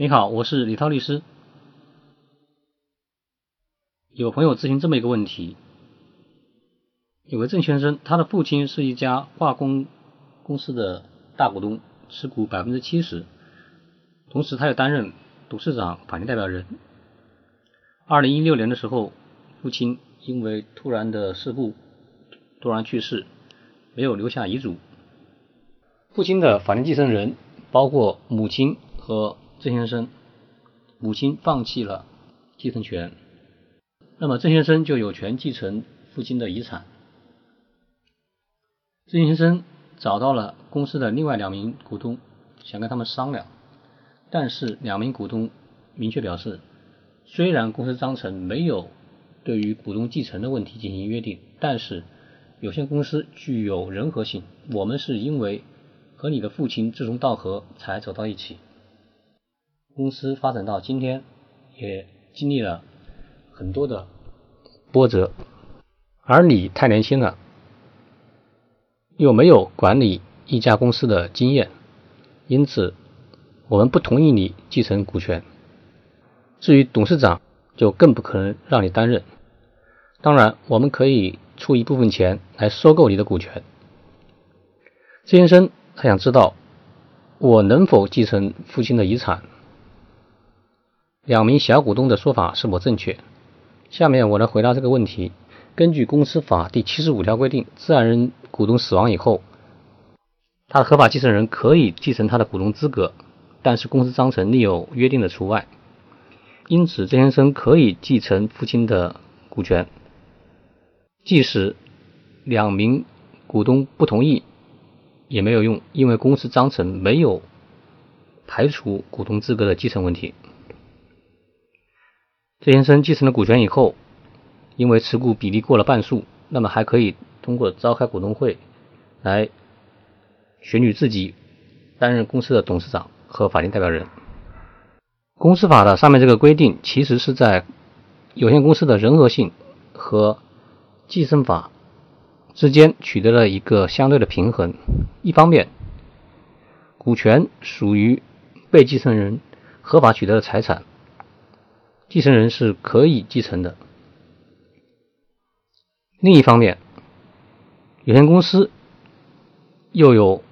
你好，我是李涛律师。有朋友咨询这么一个问题：有个郑先生，他的父亲是一家化工公司的大股东，持股百分之七十，同时他又担任董事长、法定代表人。二零一六年的时候，父亲因为突然的事故突然去世，没有留下遗嘱。父亲的法定继承人包括母亲和。郑先生母亲放弃了继承权，那么郑先生就有权继承父亲的遗产。郑先生找到了公司的另外两名股东，想跟他们商量，但是两名股东明确表示，虽然公司章程没有对于股东继承的问题进行约定，但是有限公司具有人和性，我们是因为和你的父亲志同道合才走到一起。公司发展到今天，也经历了很多的波折，而你太年轻了，又没有管理一家公司的经验，因此我们不同意你继承股权。至于董事长，就更不可能让你担任。当然，我们可以出一部分钱来收购你的股权。郑先生他想知道，我能否继承父亲的遗产？两名小股东的说法是否正确？下面我来回答这个问题。根据公司法第七十五条规定，自然人股东死亡以后，他的合法继承人可以继承他的股东资格，但是公司章程另有约定的除外。因此，郑先生可以继承父亲的股权，即使两名股东不同意也没有用，因为公司章程没有排除股东资格的继承问题。郑先生继承了股权以后，因为持股比例过了半数，那么还可以通过召开股东会来选举自己担任公司的董事长和法定代表人。公司法的上面这个规定，其实是在有限公司的人和性和继承法之间取得了一个相对的平衡。一方面，股权属于被继承人合法取得的财产。继承人是可以继承的。另一方面，有限公司又有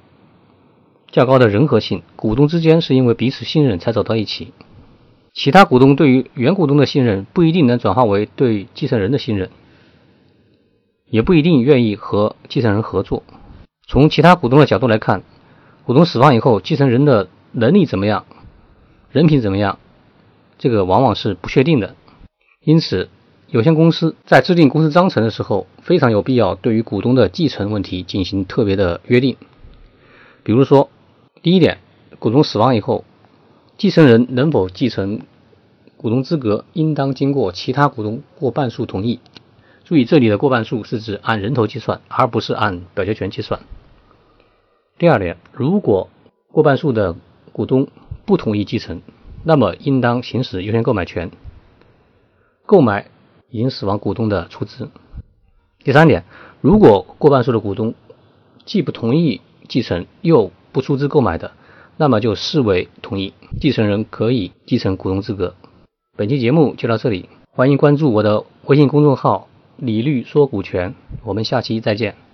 较高的人和性，股东之间是因为彼此信任才走到一起。其他股东对于原股东的信任不一定能转化为对继承人的信任，也不一定愿意和继承人合作。从其他股东的角度来看，股东死亡以后，继承人的能力怎么样，人品怎么样？这个往往是不确定的，因此，有限公司在制定公司章程的时候，非常有必要对于股东的继承问题进行特别的约定。比如说，第一点，股东死亡以后，继承人能否继承股东资格，应当经过其他股东过半数同意。注意，这里的过半数是指按人头计算，而不是按表决权计算。第二点，如果过半数的股东不同意继承，那么应当行使优先购买权，购买已经死亡股东的出资。第三点，如果过半数的股东既不同意继承又不出资购买的，那么就视为同意，继承人可以继承股东资格。本期节目就到这里，欢迎关注我的微信公众号“李律说股权”，我们下期再见。